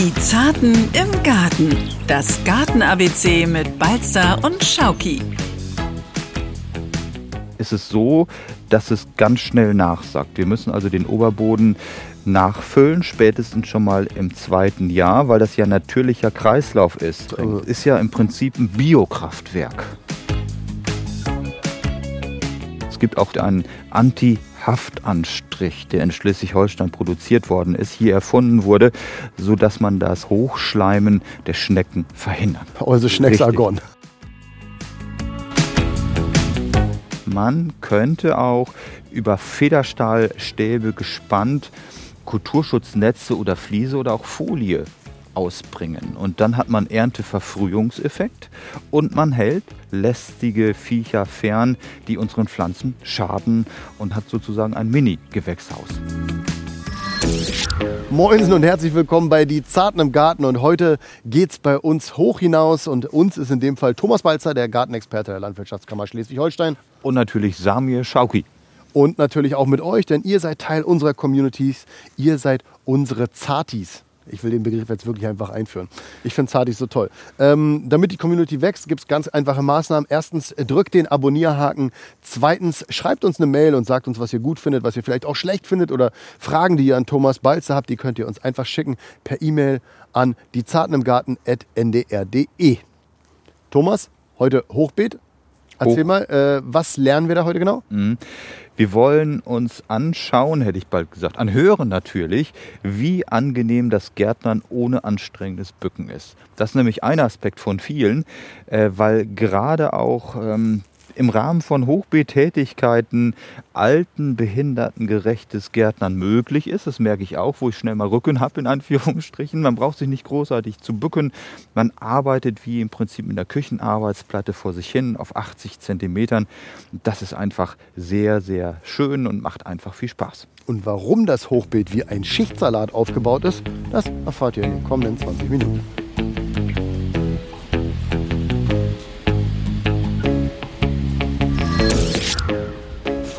Die Zarten im Garten. Das Garten-ABC mit Balzer und Schauki. Es ist so, dass es ganz schnell nachsackt. Wir müssen also den Oberboden nachfüllen, spätestens schon mal im zweiten Jahr, weil das ja natürlicher Kreislauf ist. Ist ja im Prinzip ein Biokraftwerk. Es gibt auch einen Anti- Haftanstrich, der in Schleswig-Holstein produziert worden ist, hier erfunden wurde, sodass man das Hochschleimen der Schnecken verhindern kann. Also Schnecksargon. Man könnte auch über Federstahlstäbe gespannt Kulturschutznetze oder Fliese oder auch Folie ausbringen. Und dann hat man Ernteverfrühungseffekt und man hält lästige Viecher fern, die unseren Pflanzen schaden und hat sozusagen ein Mini-Gewächshaus. Moinsen und herzlich willkommen bei Die Zarten im Garten. Und heute geht es bei uns hoch hinaus. Und uns ist in dem Fall Thomas Balzer, der Gartenexperte der Landwirtschaftskammer Schleswig-Holstein. Und natürlich Samir Schauki. Und natürlich auch mit euch, denn ihr seid Teil unserer Communities. Ihr seid unsere Zartis. Ich will den Begriff jetzt wirklich einfach einführen. Ich finde Zartis so toll. Ähm, damit die Community wächst, gibt es ganz einfache Maßnahmen. Erstens, drückt den Abonnierhaken. Zweitens, schreibt uns eine Mail und sagt uns, was ihr gut findet, was ihr vielleicht auch schlecht findet oder Fragen, die ihr an Thomas Balzer habt, die könnt ihr uns einfach schicken per E-Mail an diezartenimgarten.ndr.de. Thomas, heute Hochbeet. Erzähl Hoch. mal, äh, was lernen wir da heute genau? Mhm. Wir wollen uns anschauen, hätte ich bald gesagt, anhören natürlich, wie angenehm das Gärtnern ohne anstrengendes Bücken ist. Das ist nämlich ein Aspekt von vielen, äh, weil gerade auch ähm, im Rahmen von Hochbeettätigkeiten alten, behinderten gerechtes Gärtnern möglich ist. Das merke ich auch, wo ich schnell mal Rücken habe, in Anführungsstrichen. Man braucht sich nicht großartig zu bücken. Man arbeitet wie im Prinzip in der Küchenarbeitsplatte vor sich hin auf 80 Zentimetern. Das ist einfach sehr, sehr schön und macht einfach viel Spaß. Und warum das Hochbeet wie ein Schichtsalat aufgebaut ist, das erfahrt ihr in den kommenden 20 Minuten.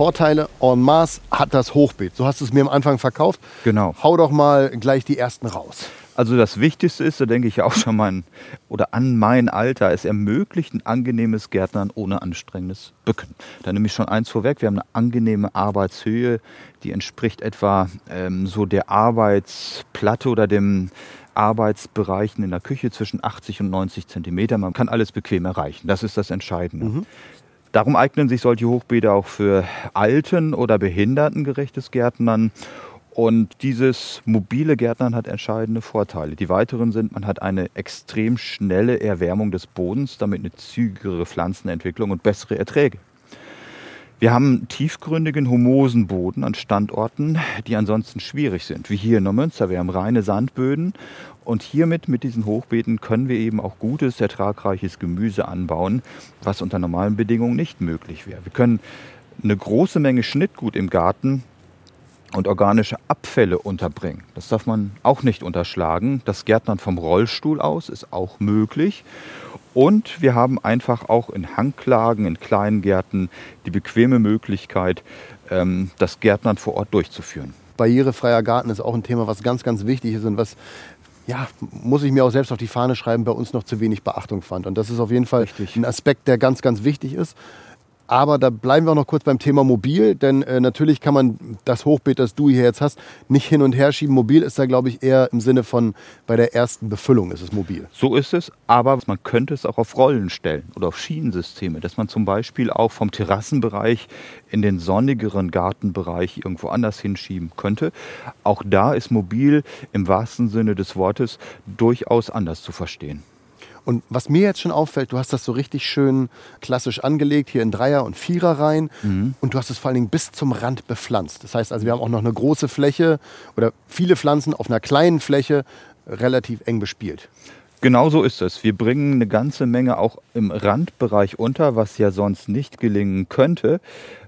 Vorteile en masse hat das Hochbeet. So hast du es mir am Anfang verkauft. Genau. Hau doch mal gleich die ersten raus. Also das Wichtigste ist, da denke ich auch schon mal oder an mein Alter, es ermöglicht ein angenehmes Gärtnern ohne anstrengendes Bücken. Da nehme ich schon eins vorweg, wir haben eine angenehme Arbeitshöhe, die entspricht etwa ähm, so der Arbeitsplatte oder dem Arbeitsbereichen in der Küche zwischen 80 und 90 Zentimeter. Man kann alles bequem erreichen. Das ist das Entscheidende. Mhm. Darum eignen sich solche Hochbeete auch für alten- oder behindertengerechtes Gärtnern. Und dieses mobile Gärtnern hat entscheidende Vorteile. Die weiteren sind, man hat eine extrem schnelle Erwärmung des Bodens, damit eine zügigere Pflanzenentwicklung und bessere Erträge. Wir haben tiefgründigen, humosen Boden an Standorten, die ansonsten schwierig sind, wie hier in Neumünster. Wir haben reine Sandböden und hiermit, mit diesen Hochbeeten, können wir eben auch gutes, ertragreiches Gemüse anbauen, was unter normalen Bedingungen nicht möglich wäre. Wir können eine große Menge Schnittgut im Garten und organische Abfälle unterbringen. Das darf man auch nicht unterschlagen. Das Gärtnern vom Rollstuhl aus ist auch möglich. Und wir haben einfach auch in Hanglagen, in kleinen Gärten die bequeme Möglichkeit, ähm, das Gärtnern vor Ort durchzuführen. Barrierefreier Garten ist auch ein Thema, was ganz, ganz wichtig ist und was ja, muss ich mir auch selbst auf die Fahne schreiben, bei uns noch zu wenig Beachtung fand. Und das ist auf jeden Fall Richtig. ein Aspekt, der ganz, ganz wichtig ist. Aber da bleiben wir auch noch kurz beim Thema Mobil, denn äh, natürlich kann man das Hochbeet, das du hier jetzt hast, nicht hin und her schieben. Mobil ist da, glaube ich, eher im Sinne von bei der ersten Befüllung ist es mobil. So ist es, aber man könnte es auch auf Rollen stellen oder auf Schienensysteme, dass man zum Beispiel auch vom Terrassenbereich in den sonnigeren Gartenbereich irgendwo anders hinschieben könnte. Auch da ist mobil im wahrsten Sinne des Wortes durchaus anders zu verstehen. Und was mir jetzt schon auffällt, du hast das so richtig schön klassisch angelegt, hier in Dreier- und Viererreihen. Mhm. Und du hast es vor allen Dingen bis zum Rand bepflanzt. Das heißt also, wir haben auch noch eine große Fläche oder viele Pflanzen auf einer kleinen Fläche relativ eng bespielt. Genau so ist es. Wir bringen eine ganze Menge auch im Randbereich unter, was ja sonst nicht gelingen könnte,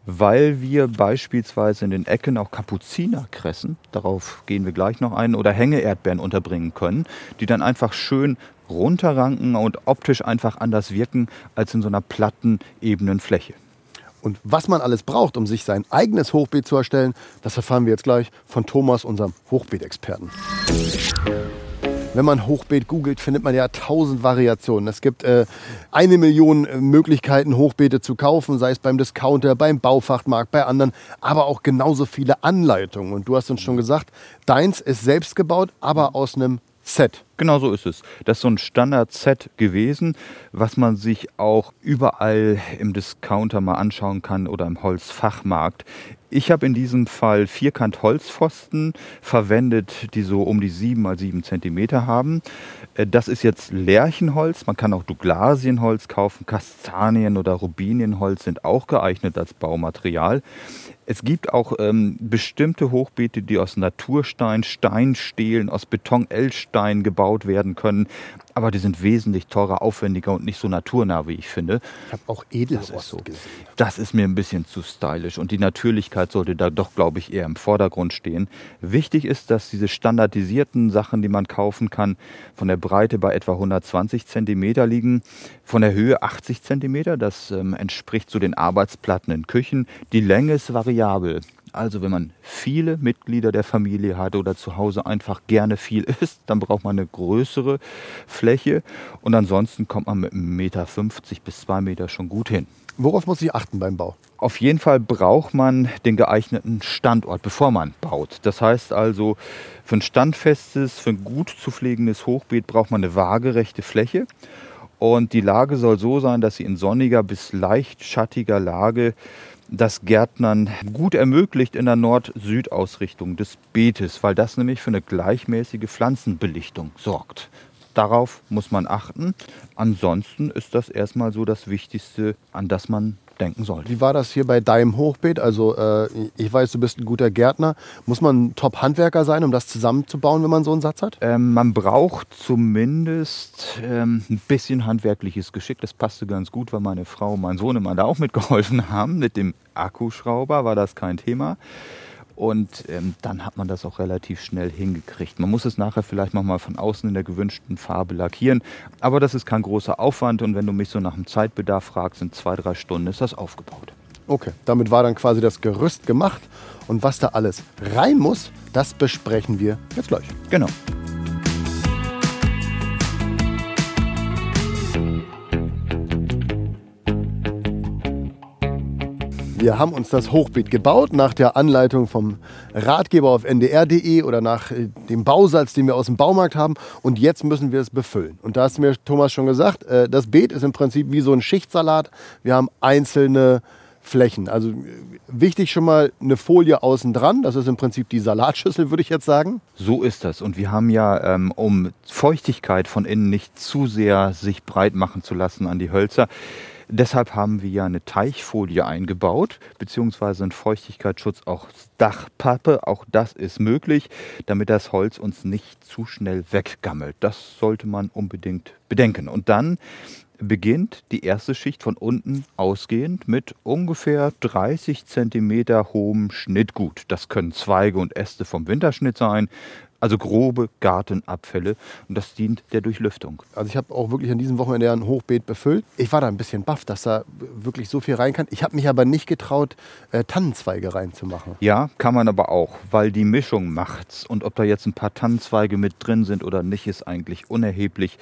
weil wir beispielsweise in den Ecken auch Kapuzinerkressen, darauf gehen wir gleich noch ein, oder Hängeerdbeeren unterbringen können, die dann einfach schön runterranken und optisch einfach anders wirken als in so einer platten, ebenen Fläche. Und was man alles braucht, um sich sein eigenes Hochbeet zu erstellen, das erfahren wir jetzt gleich von Thomas, unserem Hochbeetexperten. Wenn man Hochbeet googelt, findet man ja tausend Variationen. Es gibt äh, eine Million äh, Möglichkeiten, Hochbeete zu kaufen, sei es beim Discounter, beim Baufachmarkt, bei anderen, aber auch genauso viele Anleitungen. Und du hast uns schon gesagt, deins ist selbst gebaut, aber aus einem Set. Genau so ist es. Das ist so ein Standard-Set gewesen, was man sich auch überall im Discounter mal anschauen kann oder im Holzfachmarkt. Ich habe in diesem Fall Vierkant-Holzpfosten verwendet, die so um die 7 mal 7 cm haben. Äh, das ist jetzt Lärchenholz. Man kann auch Douglasienholz kaufen. Kastanien- oder Rubinienholz sind auch geeignet als Baumaterial. Es gibt auch ähm, bestimmte Hochbeete, die aus Naturstein, Steinstehlen, aus Beton-L-Stein gebaut werden können. Aber die sind wesentlich teurer, aufwendiger und nicht so naturnah, wie ich finde. Ich habe auch Edelrost das ist so. gesehen. Das ist mir ein bisschen zu stylisch und die Natürlichkeit sollte da doch, glaube ich, eher im Vordergrund stehen. Wichtig ist, dass diese standardisierten Sachen, die man kaufen kann, von der Breite bei etwa 120 Zentimeter liegen, von der Höhe 80 Zentimeter. Das ähm, entspricht zu den Arbeitsplatten in Küchen. Die Länge ist variabel. Also wenn man viele Mitglieder der Familie hat oder zu Hause einfach gerne viel isst, dann braucht man eine größere Fläche und ansonsten kommt man mit 1,50 Meter bis 2 Meter schon gut hin. Worauf muss ich achten beim Bau? Auf jeden Fall braucht man den geeigneten Standort, bevor man baut. Das heißt also, für ein standfestes, für ein gut zu pflegendes Hochbeet braucht man eine waagerechte Fläche. Und die Lage soll so sein, dass sie in sonniger bis leicht schattiger Lage das Gärtnern gut ermöglicht in der Nord-Süd-Ausrichtung des Beetes, weil das nämlich für eine gleichmäßige Pflanzenbelichtung sorgt. Darauf muss man achten. Ansonsten ist das erstmal so das Wichtigste, an das man denken sollte. Wie war das hier bei deinem Hochbeet? Also äh, ich weiß, du bist ein guter Gärtner. Muss man ein Top-Handwerker sein, um das zusammenzubauen, wenn man so einen Satz hat? Ähm, man braucht zumindest ähm, ein bisschen handwerkliches Geschick. Das passte ganz gut, weil meine Frau und mein Sohn immer da auch mitgeholfen haben. Mit dem Akkuschrauber war das kein Thema. Und ähm, dann hat man das auch relativ schnell hingekriegt. Man muss es nachher vielleicht nochmal von außen in der gewünschten Farbe lackieren. Aber das ist kein großer Aufwand. Und wenn du mich so nach dem Zeitbedarf fragst, in zwei, drei Stunden ist das aufgebaut. Okay, damit war dann quasi das Gerüst gemacht. Und was da alles rein muss, das besprechen wir jetzt gleich. Genau. Wir haben uns das Hochbeet gebaut nach der Anleitung vom Ratgeber auf ndr.de oder nach äh, dem Bausatz, den wir aus dem Baumarkt haben. Und jetzt müssen wir es befüllen. Und da hast du mir Thomas schon gesagt, äh, das Beet ist im Prinzip wie so ein Schichtsalat. Wir haben einzelne Flächen. Also äh, wichtig schon mal eine Folie außen dran. Das ist im Prinzip die Salatschüssel, würde ich jetzt sagen. So ist das. Und wir haben ja, ähm, um Feuchtigkeit von innen nicht zu sehr sich breit machen zu lassen an die Hölzer, Deshalb haben wir ja eine Teichfolie eingebaut, beziehungsweise einen Feuchtigkeitsschutz auch Dachpappe. Auch das ist möglich, damit das Holz uns nicht zu schnell weggammelt. Das sollte man unbedingt bedenken. Und dann beginnt die erste Schicht von unten ausgehend mit ungefähr 30 cm hohem Schnittgut. Das können Zweige und Äste vom Winterschnitt sein, also grobe Gartenabfälle und das dient der Durchlüftung. Also ich habe auch wirklich an diesem Wochenende ein Hochbeet befüllt. Ich war da ein bisschen baff, dass da wirklich so viel rein kann. Ich habe mich aber nicht getraut, äh, Tannenzweige reinzumachen. Ja, kann man aber auch, weil die Mischung macht's. Und ob da jetzt ein paar Tannenzweige mit drin sind oder nicht, ist eigentlich unerheblich.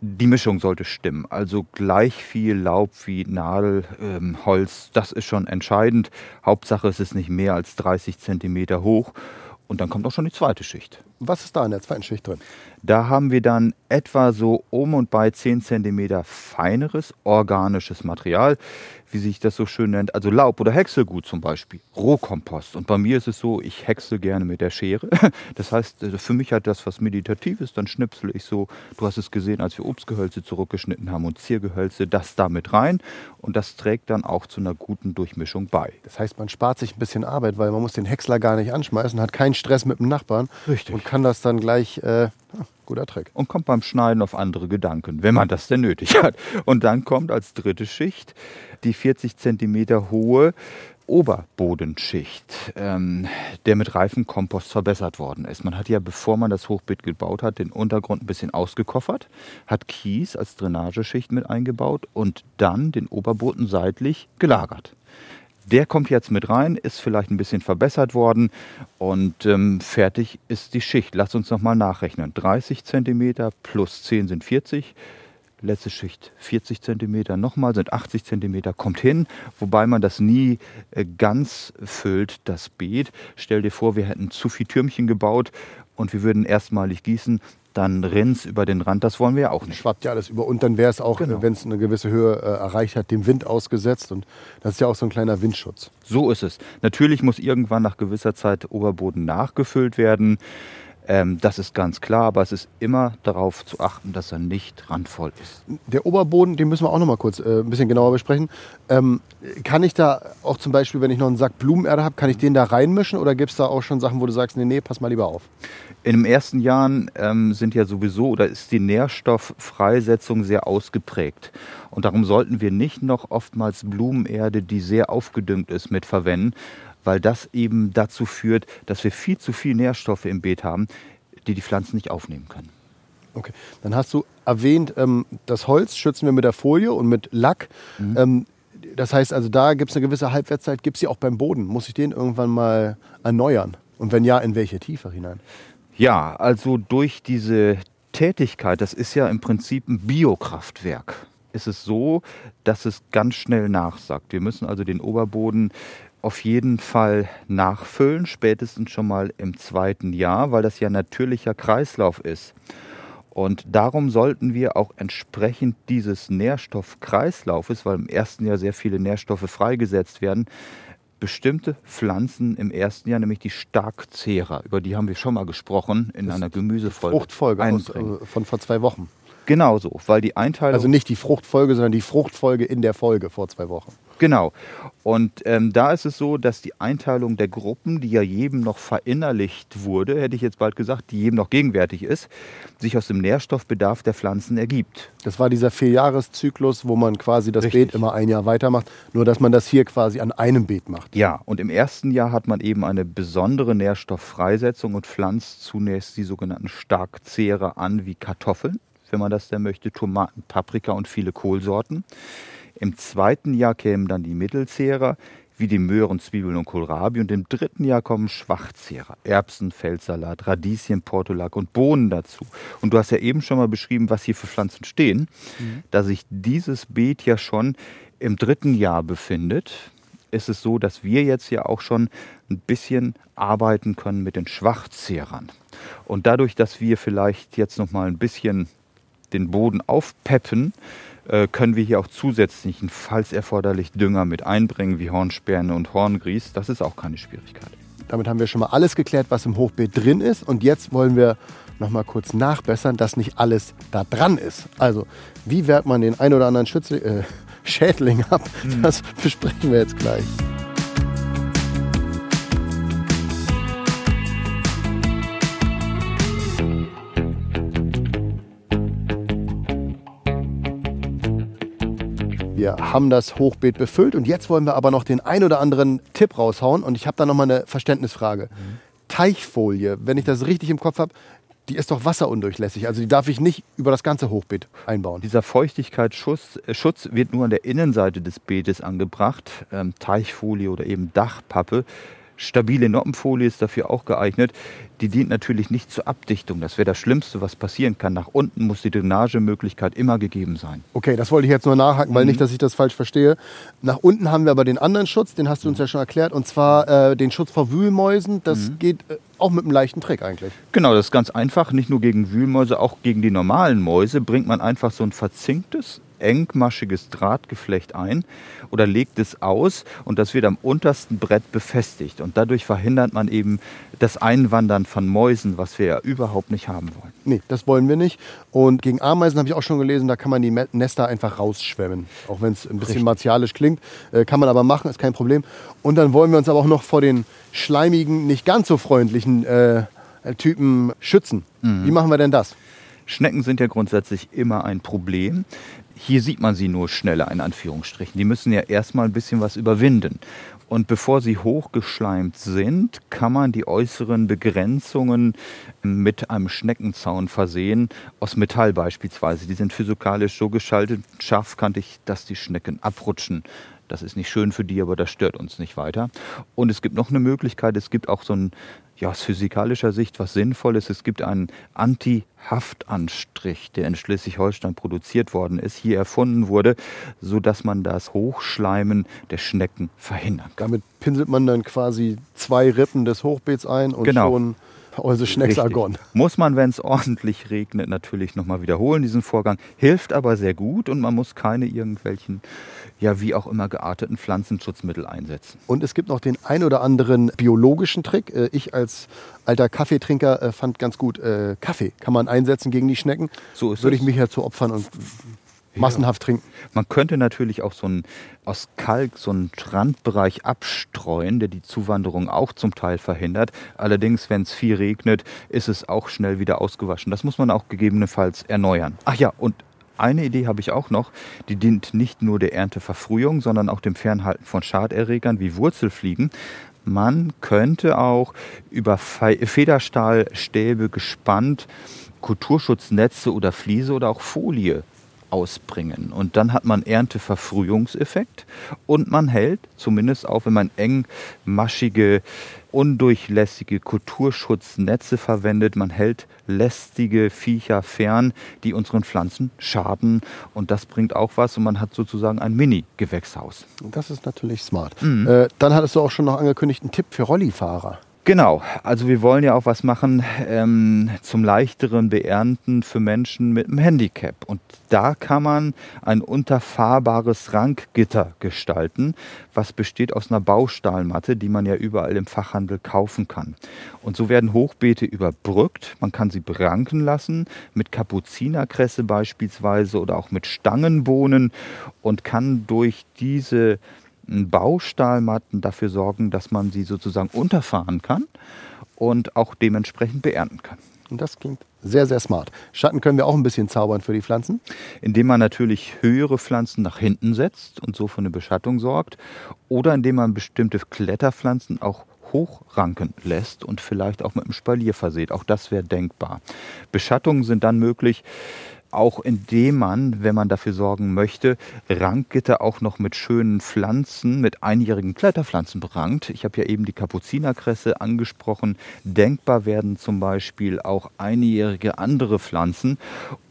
Die Mischung sollte stimmen. Also gleich viel Laub wie Nadelholz, ähm, das ist schon entscheidend. Hauptsache es ist nicht mehr als 30 Zentimeter hoch. Und dann kommt auch schon die zweite Schicht. Was ist da in der zweiten Schicht drin? Da haben wir dann etwa so um und bei 10 cm feineres organisches Material wie sich das so schön nennt, also Laub oder Häckselgut zum Beispiel, Rohkompost. Und bei mir ist es so, ich häcksel gerne mit der Schere. Das heißt, äh, für mich hat das was Meditatives, dann schnipsel ich so, du hast es gesehen, als wir Obstgehölze zurückgeschnitten haben und Ziergehölze, das da mit rein. Und das trägt dann auch zu einer guten Durchmischung bei. Das heißt, man spart sich ein bisschen Arbeit, weil man muss den Häcksler gar nicht anschmeißen, hat keinen Stress mit dem Nachbarn Richtig. und kann das dann gleich äh, Guter Trick. Und kommt beim Schneiden auf andere Gedanken, wenn man das denn nötig hat. Und dann kommt als dritte Schicht die 40 cm hohe Oberbodenschicht, ähm, der mit Reifenkompost verbessert worden ist. Man hat ja, bevor man das Hochbeet gebaut hat, den Untergrund ein bisschen ausgekoffert, hat Kies als Drainageschicht mit eingebaut und dann den Oberboden seitlich gelagert. Der kommt jetzt mit rein, ist vielleicht ein bisschen verbessert worden und ähm, fertig ist die Schicht. Lass uns nochmal nachrechnen. 30 cm plus 10 sind 40 letzte Schicht 40 cm, nochmal sind 80 cm, kommt hin, wobei man das nie äh, ganz füllt, das Beet. Stell dir vor, wir hätten zu viel Türmchen gebaut und wir würden erstmalig gießen, dann rinnt über den Rand. Das wollen wir ja auch nicht. Schwappt ja alles über. Und dann wäre es auch, genau. wenn es eine gewisse Höhe äh, erreicht hat, dem Wind ausgesetzt. Und das ist ja auch so ein kleiner Windschutz. So ist es. Natürlich muss irgendwann nach gewisser Zeit Oberboden nachgefüllt werden. Ähm, das ist ganz klar, aber es ist immer darauf zu achten, dass er nicht randvoll ist. Der Oberboden, den müssen wir auch noch mal kurz äh, ein bisschen genauer besprechen. Ähm, kann ich da auch zum Beispiel, wenn ich noch einen Sack Blumenerde habe, kann ich den da reinmischen oder gibt es da auch schon Sachen, wo du sagst, nee, nee, pass mal lieber auf? In den ersten Jahren ähm, sind ja sowieso oder ist die Nährstofffreisetzung sehr ausgeprägt. Und darum sollten wir nicht noch oftmals Blumenerde, die sehr aufgedüngt ist, mit verwenden, weil das eben dazu führt, dass wir viel zu viel Nährstoffe im Beet haben, die die Pflanzen nicht aufnehmen können. Okay, dann hast du erwähnt, ähm, das Holz schützen wir mit der Folie und mit Lack. Mhm. Ähm, das heißt also, da gibt es eine gewisse Halbwertszeit, gibt es sie auch beim Boden. Muss ich den irgendwann mal erneuern? Und wenn ja, in welche Tiefe hinein? Ja, also durch diese Tätigkeit, das ist ja im Prinzip ein Biokraftwerk, ist es so, dass es ganz schnell nachsagt. Wir müssen also den Oberboden auf jeden Fall nachfüllen, spätestens schon mal im zweiten Jahr, weil das ja natürlicher Kreislauf ist. Und darum sollten wir auch entsprechend dieses Nährstoffkreislaufes, weil im ersten Jahr sehr viele Nährstoffe freigesetzt werden, bestimmte Pflanzen im ersten Jahr, nämlich die Starkzehrer, über die haben wir schon mal gesprochen in das einer Gemüsefolge. Fruchtfolge aus, äh, von vor zwei Wochen. Genau so, weil die Einteilung. Also nicht die Fruchtfolge, sondern die Fruchtfolge in der Folge vor zwei Wochen. Genau. Und ähm, da ist es so, dass die Einteilung der Gruppen, die ja jedem noch verinnerlicht wurde, hätte ich jetzt bald gesagt, die jedem noch gegenwärtig ist, sich aus dem Nährstoffbedarf der Pflanzen ergibt. Das war dieser Vierjahreszyklus, wo man quasi das Richtig. Beet immer ein Jahr weitermacht, nur dass man das hier quasi an einem Beet macht. Ja, und im ersten Jahr hat man eben eine besondere Nährstofffreisetzung und pflanzt zunächst die sogenannten Starkzehrer an wie Kartoffeln wenn man das denn möchte, Tomaten, Paprika und viele Kohlsorten. Im zweiten Jahr kämen dann die Mittelzehrer, wie die Möhren, Zwiebeln und Kohlrabi. Und im dritten Jahr kommen Schwachzehrer, Erbsen, Feldsalat, Radieschen, Portulak und Bohnen dazu. Und du hast ja eben schon mal beschrieben, was hier für Pflanzen stehen, mhm. da sich dieses Beet ja schon im dritten Jahr befindet ist es so, dass wir jetzt ja auch schon ein bisschen arbeiten können mit den Schwachzehrern. Und dadurch, dass wir vielleicht jetzt noch mal ein bisschen den Boden aufpeppen, äh, können wir hier auch zusätzlichen, falls erforderlich, Dünger mit einbringen, wie Hornspäne und Horngrieß. Das ist auch keine Schwierigkeit. Damit haben wir schon mal alles geklärt, was im Hochbeet drin ist. Und jetzt wollen wir noch mal kurz nachbessern, dass nicht alles da dran ist. Also, wie wehrt man den ein oder anderen Schützling, äh, Schädling ab? Hm. Das besprechen wir jetzt gleich. Haben das Hochbeet befüllt und jetzt wollen wir aber noch den ein oder anderen Tipp raushauen und ich habe da noch mal eine Verständnisfrage. Mhm. Teichfolie, wenn ich das richtig im Kopf habe, die ist doch wasserundurchlässig. Also die darf ich nicht über das ganze Hochbeet einbauen. Dieser Feuchtigkeitsschutz äh, Schutz wird nur an der Innenseite des Beetes angebracht. Ähm, Teichfolie oder eben Dachpappe Stabile Noppenfolie ist dafür auch geeignet. Die dient natürlich nicht zur Abdichtung. Das wäre das Schlimmste, was passieren kann. Nach unten muss die Drainagemöglichkeit immer gegeben sein. Okay, das wollte ich jetzt nur nachhaken, weil mhm. nicht, dass ich das falsch verstehe. Nach unten haben wir aber den anderen Schutz, den hast du uns ja schon erklärt, und zwar äh, den Schutz vor Wühlmäusen. Das mhm. geht äh, auch mit einem leichten Trick eigentlich. Genau, das ist ganz einfach. Nicht nur gegen Wühlmäuse, auch gegen die normalen Mäuse bringt man einfach so ein verzinktes engmaschiges Drahtgeflecht ein oder legt es aus und das wird am untersten Brett befestigt. Und dadurch verhindert man eben das Einwandern von Mäusen, was wir ja überhaupt nicht haben wollen. Nee, das wollen wir nicht. Und gegen Ameisen habe ich auch schon gelesen, da kann man die Nester einfach rausschwemmen. Auch wenn es ein bisschen Richtig. martialisch klingt, äh, kann man aber machen, ist kein Problem. Und dann wollen wir uns aber auch noch vor den schleimigen, nicht ganz so freundlichen äh, Typen schützen. Mhm. Wie machen wir denn das? Schnecken sind ja grundsätzlich immer ein Problem. Hier sieht man sie nur schneller, in Anführungsstrichen. Die müssen ja erstmal ein bisschen was überwinden. Und bevor sie hochgeschleimt sind, kann man die äußeren Begrenzungen mit einem Schneckenzaun versehen, aus Metall beispielsweise. Die sind physikalisch so geschaltet, scharfkantig, dass die Schnecken abrutschen. Das ist nicht schön für die, aber das stört uns nicht weiter. Und es gibt noch eine Möglichkeit, es gibt auch so ein, ja, aus physikalischer Sicht was Sinnvolles. Es gibt einen Anti-Haftanstrich, der in Schleswig-Holstein produziert worden ist, hier erfunden wurde, sodass man das Hochschleimen der Schnecken verhindern kann. Damit pinselt man dann quasi zwei Rippen des Hochbeets ein und genau. schon also Schnecksargon. Muss man, wenn es ordentlich regnet, natürlich nochmal wiederholen, diesen Vorgang. Hilft aber sehr gut und man muss keine irgendwelchen, ja, wie auch immer gearteten Pflanzenschutzmittel einsetzen. Und es gibt noch den ein oder anderen biologischen Trick. Äh, ich als alter Kaffeetrinker äh, fand ganz gut, äh, Kaffee kann man einsetzen gegen die Schnecken. So ist Würde ich mich ja zu opfern und massenhaft trinken. Man könnte natürlich auch so ein, aus Kalk so einen Strandbereich abstreuen, der die Zuwanderung auch zum Teil verhindert. Allerdings, wenn es viel regnet, ist es auch schnell wieder ausgewaschen. Das muss man auch gegebenenfalls erneuern. Ach ja, und eine Idee habe ich auch noch, die dient nicht nur der Ernteverfrühung, sondern auch dem Fernhalten von Schaderregern wie Wurzelfliegen. Man könnte auch über Federstahlstäbe gespannt Kulturschutznetze oder Fliese oder auch Folie ausbringen. Und dann hat man Ernteverfrühungseffekt und man hält, zumindest auch wenn man engmaschige, undurchlässige Kulturschutznetze verwendet, man hält lästige Viecher fern, die unseren Pflanzen schaden. Und das bringt auch was und man hat sozusagen ein Mini-Gewächshaus. Das ist natürlich smart. Mhm. Äh, dann hattest du auch schon noch angekündigt, einen Tipp für Rollifahrer. Genau, also wir wollen ja auch was machen ähm, zum leichteren Beernten für Menschen mit einem Handicap. Und da kann man ein unterfahrbares Rankgitter gestalten, was besteht aus einer Baustahlmatte, die man ja überall im Fachhandel kaufen kann. Und so werden Hochbeete überbrückt. Man kann sie beranken lassen mit Kapuzinerkresse beispielsweise oder auch mit Stangenbohnen und kann durch diese Baustahlmatten dafür sorgen, dass man sie sozusagen unterfahren kann und auch dementsprechend beernten kann. Und das klingt sehr, sehr smart. Schatten können wir auch ein bisschen zaubern für die Pflanzen. Indem man natürlich höhere Pflanzen nach hinten setzt und so für eine Beschattung sorgt. Oder indem man bestimmte Kletterpflanzen auch hochranken lässt und vielleicht auch mit einem Spalier verseht. Auch das wäre denkbar. Beschattungen sind dann möglich, auch indem man, wenn man dafür sorgen möchte, Rankgitter auch noch mit schönen Pflanzen, mit einjährigen Kletterpflanzen berankt. Ich habe ja eben die Kapuzinerkresse angesprochen. Denkbar werden zum Beispiel auch einjährige andere Pflanzen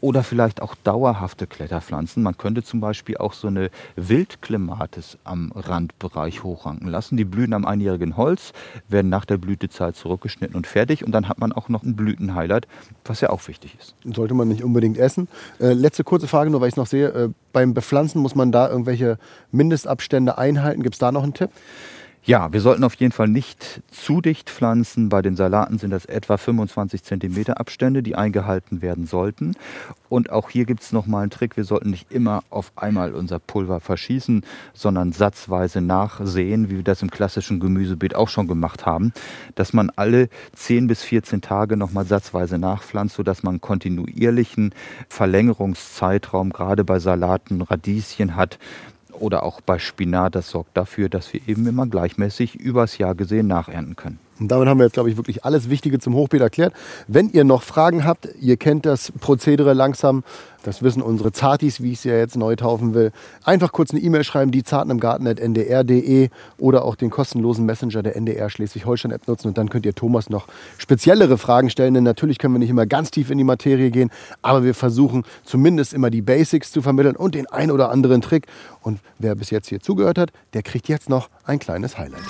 oder vielleicht auch dauerhafte Kletterpflanzen. Man könnte zum Beispiel auch so eine Wildklematis am Randbereich hochranken lassen. Die blühen am einjährigen Holz, werden nach der Blütezeit zurückgeschnitten und fertig. Und dann hat man auch noch ein Blütenhighlight, was ja auch wichtig ist. Sollte man nicht unbedingt essen. Äh, letzte kurze Frage, nur weil ich es noch sehe. Äh, beim Bepflanzen muss man da irgendwelche Mindestabstände einhalten? Gibt es da noch einen Tipp? Ja, wir sollten auf jeden Fall nicht zu dicht pflanzen. Bei den Salaten sind das etwa 25 cm Abstände, die eingehalten werden sollten. Und auch hier gibt es nochmal einen Trick. Wir sollten nicht immer auf einmal unser Pulver verschießen, sondern satzweise nachsehen, wie wir das im klassischen Gemüsebeet auch schon gemacht haben. Dass man alle 10 bis 14 Tage nochmal satzweise nachpflanzt, sodass man kontinuierlichen Verlängerungszeitraum gerade bei Salaten, Radieschen hat, oder auch bei Spinat, das sorgt dafür, dass wir eben immer gleichmäßig übers Jahr gesehen nachernten können. Und damit haben wir jetzt, glaube ich, wirklich alles Wichtige zum Hochbeet erklärt. Wenn ihr noch Fragen habt, ihr kennt das Prozedere langsam, das wissen unsere Zartis, wie ich sie ja jetzt neu taufen will, einfach kurz eine E-Mail schreiben, die Zarten im Garten.ndr.de oder auch den kostenlosen Messenger der NDR Schleswig-Holstein-App nutzen und dann könnt ihr Thomas noch speziellere Fragen stellen, denn natürlich können wir nicht immer ganz tief in die Materie gehen, aber wir versuchen zumindest immer die Basics zu vermitteln und den ein oder anderen Trick. Und wer bis jetzt hier zugehört hat, der kriegt jetzt noch ein kleines Highlight.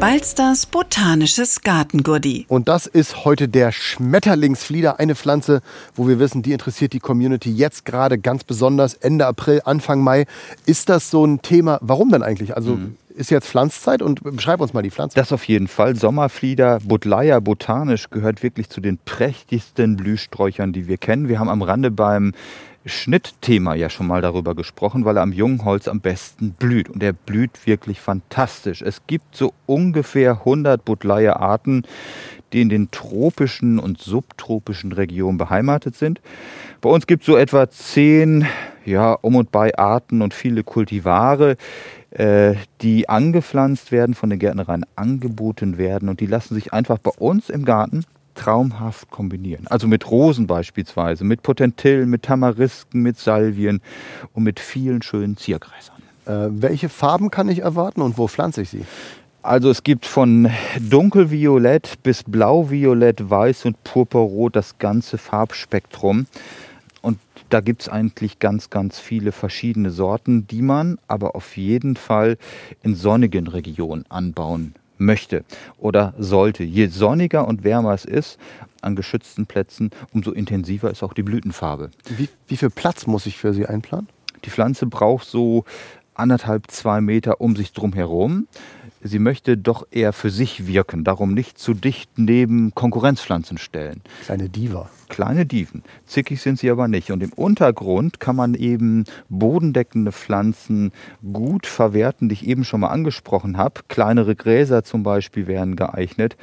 Balsters botanisches Gartengurdi. Und das ist heute der Schmetterlingsflieder, eine Pflanze, wo wir wissen, die interessiert die Community jetzt gerade ganz besonders, Ende April, Anfang Mai. Ist das so ein Thema? Warum denn eigentlich? Also mhm ist jetzt Pflanzzeit und beschreib uns mal die Pflanze. Das auf jeden Fall. Sommerflieder, Buddleia botanisch gehört wirklich zu den prächtigsten Blühsträuchern, die wir kennen. Wir haben am Rande beim Schnittthema ja schon mal darüber gesprochen, weil er am jungen Holz am besten blüht. Und er blüht wirklich fantastisch. Es gibt so ungefähr 100 Buddleia-Arten, die in den tropischen und subtropischen Regionen beheimatet sind. Bei uns gibt es so etwa zehn ja, um und bei Arten und viele Kultivare. äh, die angepflanzt werden, von den Gärtnereien angeboten werden und die lassen sich einfach bei uns im Garten traumhaft kombinieren. Also mit Rosen beispielsweise, mit Potentillen, mit Tamarisken, mit Salvien und mit vielen schönen Ziergräsern. Äh, welche Farben kann ich erwarten und wo pflanze ich sie? Also es gibt von dunkelviolett bis blauviolett, weiß und purpurrot das ganze Farbspektrum. Und da gibt es eigentlich ganz, ganz viele verschiedene Sorten, die man aber auf jeden Fall in sonnigen Regionen anbauen möchte oder sollte. Je sonniger und wärmer es ist an geschützten Plätzen, umso intensiver ist auch die Blütenfarbe. Wie, wie viel Platz muss ich für sie einplanen? Die Pflanze braucht so anderthalb, zwei Meter um sich drum herum sie möchte doch eher für sich wirken, darum nicht zu dicht neben Konkurrenzpflanzen stellen. Kleine Diva. Kleine Diven. Zickig sind sie aber nicht. Und im Untergrund kann man eben bodendeckende Pflanzen gut verwerten, die ich eben schon mal angesprochen habe. Kleinere Gräser zum Beispiel wären geeignet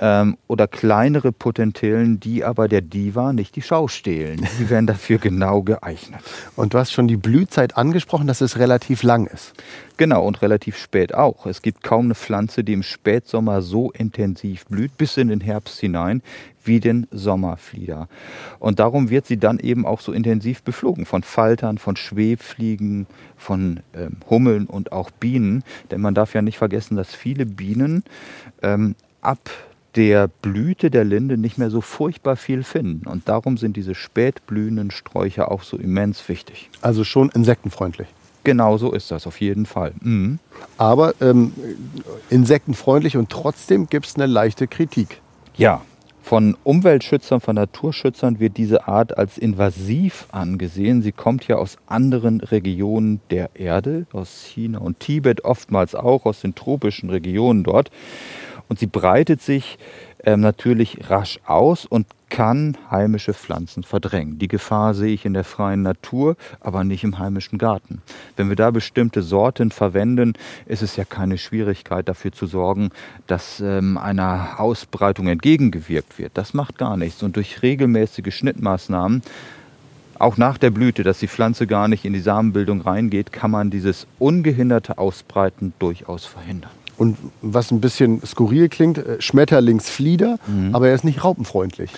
ähm, oder kleinere Potentillen, die aber der Diva nicht die Schau stehlen. Die werden dafür genau geeignet. Und du hast schon die Blühzeit angesprochen, dass es relativ lang ist. Genau, und relativ spät auch. Es gibt kaum eine Pflanze, die im Spätsommer so intensiv blüht, bis in den Herbst hinein, wie den Sommerflieder. Und darum wird sie dann eben auch so intensiv beflogen von Faltern, von Schwebfliegen, von ähm, Hummeln und auch Bienen. Denn man darf ja nicht vergessen, dass viele Bienen ähm, ab der Blüte der Linde nicht mehr so furchtbar viel finden. Und darum sind diese spätblühenden Sträucher auch so immens wichtig. Also schon insektenfreundlich. Genau so ist das, auf jeden Fall. Mhm. Aber ähm, insektenfreundlich und trotzdem gibt es eine leichte Kritik. Ja, von Umweltschützern, von Naturschützern wird diese Art als invasiv angesehen. Sie kommt ja aus anderen Regionen der Erde, aus China und Tibet, oftmals auch aus den tropischen Regionen dort. Und sie breitet sich ähm, natürlich rasch aus und kann heimische Pflanzen verdrängen. Die Gefahr sehe ich in der freien Natur, aber nicht im heimischen Garten. Wenn wir da bestimmte Sorten verwenden, ist es ja keine Schwierigkeit dafür zu sorgen, dass ähm, einer Ausbreitung entgegengewirkt wird. Das macht gar nichts. Und durch regelmäßige Schnittmaßnahmen auch nach der Blüte, dass die Pflanze gar nicht in die Samenbildung reingeht, kann man dieses ungehinderte Ausbreiten durchaus verhindern und was ein bisschen skurril klingt, äh, Schmetterlingsflieder, mhm. aber er ist nicht raupenfreundlich.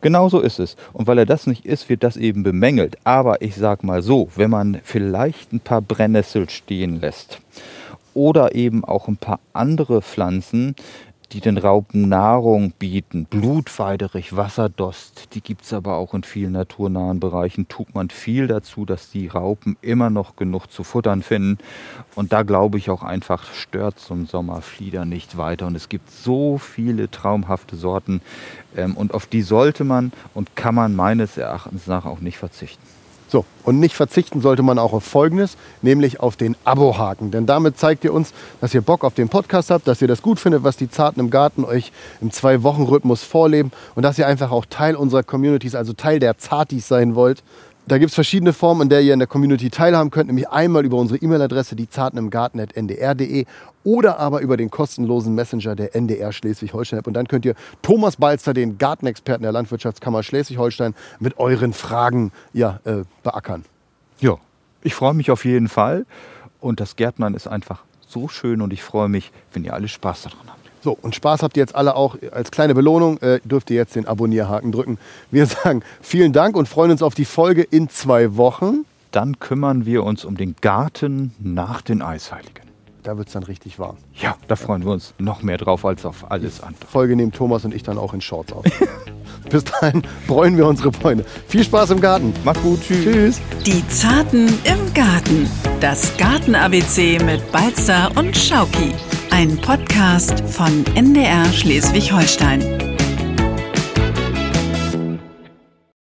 Genau so ist es. Und weil er das nicht ist, wird das eben bemängelt. Aber ich sag mal so, wenn man vielleicht ein paar Brennnessel stehen lässt oder eben auch ein paar andere Pflanzen, die den Raupen Nahrung bieten. Blutweiderich, Wasserdost, die gibt es aber auch in vielen naturnahen Bereichen. Tut man viel dazu, dass die Raupen immer noch genug zu futtern finden. Und da glaube ich auch einfach, stört zum Sommerflieder nicht weiter. Und es gibt so viele traumhafte Sorten. Ähm, und auf die sollte man und kann man meines Erachtens nach auch nicht verzichten. So, und nicht verzichten sollte man auch auf Folgendes, nämlich auf den Abo-Haken. Denn damit zeigt ihr uns, dass ihr Bock auf den Podcast habt, dass ihr das gut findet, was die Zarten im Garten euch im Zwei-Wochen-Rhythmus vorleben und dass ihr einfach auch Teil unserer Communities, also Teil der Zartis sein wollt. Da gibt es verschiedene Formen, in der ihr in der Community teilhaben könnt, nämlich einmal über unsere E-Mail-Adresse, die zartenimgarten.ndr.de oder aber über den kostenlosen Messenger der NDR Schleswig-Holstein-App. Und dann könnt ihr Thomas Balzer, den Gartenexperten der Landwirtschaftskammer Schleswig-Holstein, mit euren Fragen ja, äh, beackern. Ja, ich freue mich auf jeden Fall. Und das Gärtnern ist einfach so schön und ich freue mich, wenn ihr alle Spaß daran habt. So, und Spaß habt ihr jetzt alle auch. Als kleine Belohnung äh, dürft ihr jetzt den Abonnierhaken drücken. Wir sagen vielen Dank und freuen uns auf die Folge in zwei Wochen. Dann kümmern wir uns um den Garten nach den Eisheiligen. Da wird es dann richtig warm. Ja, da freuen wir uns noch mehr drauf als auf alles andere. Folge nehmen Thomas und ich dann auch in Shorts auf. Bis dahin bräunen wir unsere Freunde. Viel Spaß im Garten. Macht gut. Tschüss. Tschüss. Die Zarten im Garten. Das Garten-ABC mit Balzer und Schauki. Ein Podcast von NDR Schleswig-Holstein.